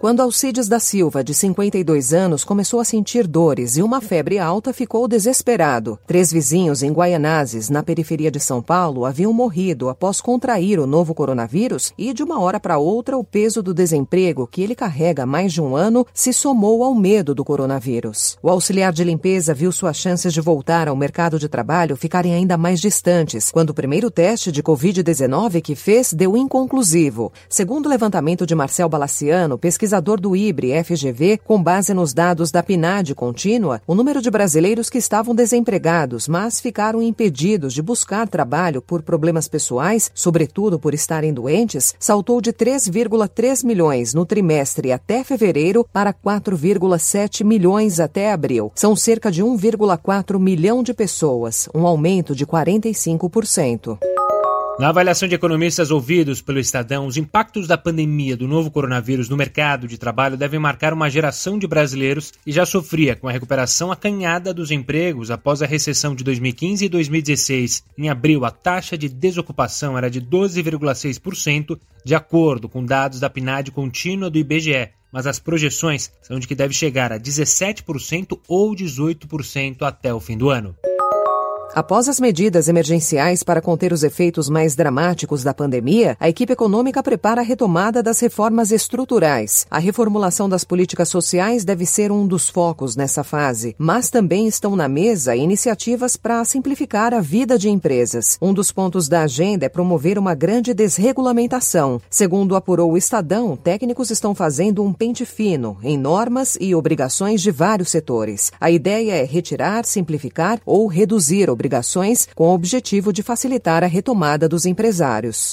Quando Alcides da Silva, de 52 anos, começou a sentir dores e uma febre alta, ficou desesperado. Três vizinhos em Guaianazes, na periferia de São Paulo, haviam morrido após contrair o novo coronavírus e, de uma hora para outra, o peso do desemprego que ele carrega há mais de um ano se somou ao medo do coronavírus. O auxiliar de limpeza viu suas chances de voltar ao mercado de trabalho ficarem ainda mais distantes, quando o primeiro teste de Covid-19 que fez deu inconclusivo. Segundo o levantamento de Marcel Balaciano, pesquisador pesquisador do IBRE FGV, com base nos dados da PNAD contínua, o número de brasileiros que estavam desempregados, mas ficaram impedidos de buscar trabalho por problemas pessoais, sobretudo por estarem doentes, saltou de 3,3 milhões no trimestre até fevereiro para 4,7 milhões até abril. São cerca de 1,4 milhão de pessoas, um aumento de 45%. Na avaliação de economistas ouvidos pelo Estadão, os impactos da pandemia do novo coronavírus no mercado de trabalho devem marcar uma geração de brasileiros que já sofria com a recuperação acanhada dos empregos após a recessão de 2015 e 2016. Em abril, a taxa de desocupação era de 12,6%, de acordo com dados da PNAD contínua do IBGE mas as projeções são de que deve chegar a 17% ou 18% até o fim do ano. Após as medidas emergenciais para conter os efeitos mais dramáticos da pandemia, a equipe econômica prepara a retomada das reformas estruturais. A reformulação das políticas sociais deve ser um dos focos nessa fase, mas também estão na mesa iniciativas para simplificar a vida de empresas. Um dos pontos da agenda é promover uma grande desregulamentação. Segundo apurou o Estadão, técnicos estão fazendo um pente fino em normas e obrigações de vários setores. A ideia é retirar, simplificar ou reduzir obrigações com o objetivo de facilitar a retomada dos empresários.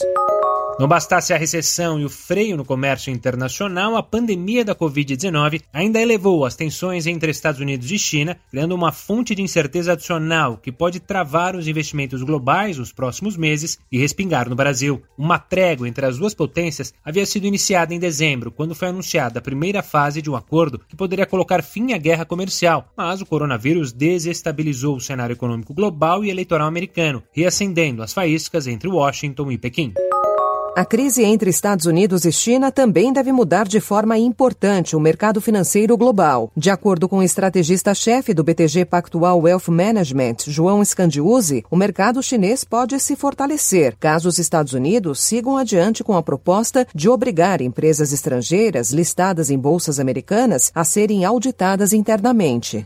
Não bastasse a recessão e o freio no comércio internacional, a pandemia da Covid-19 ainda elevou as tensões entre Estados Unidos e China, criando uma fonte de incerteza adicional que pode travar os investimentos globais nos próximos meses e respingar no Brasil. Uma trégua entre as duas potências havia sido iniciada em dezembro, quando foi anunciada a primeira fase de um acordo que poderia colocar fim à guerra comercial, mas o coronavírus desestabilizou o cenário econômico global e eleitoral americano, reacendendo as faíscas entre Washington e Pequim. A crise entre Estados Unidos e China também deve mudar de forma importante o mercado financeiro global. De acordo com o estrategista-chefe do BTG Pactual Wealth Management, João Scandiuzzi, o mercado chinês pode se fortalecer caso os Estados Unidos sigam adiante com a proposta de obrigar empresas estrangeiras listadas em bolsas americanas a serem auditadas internamente.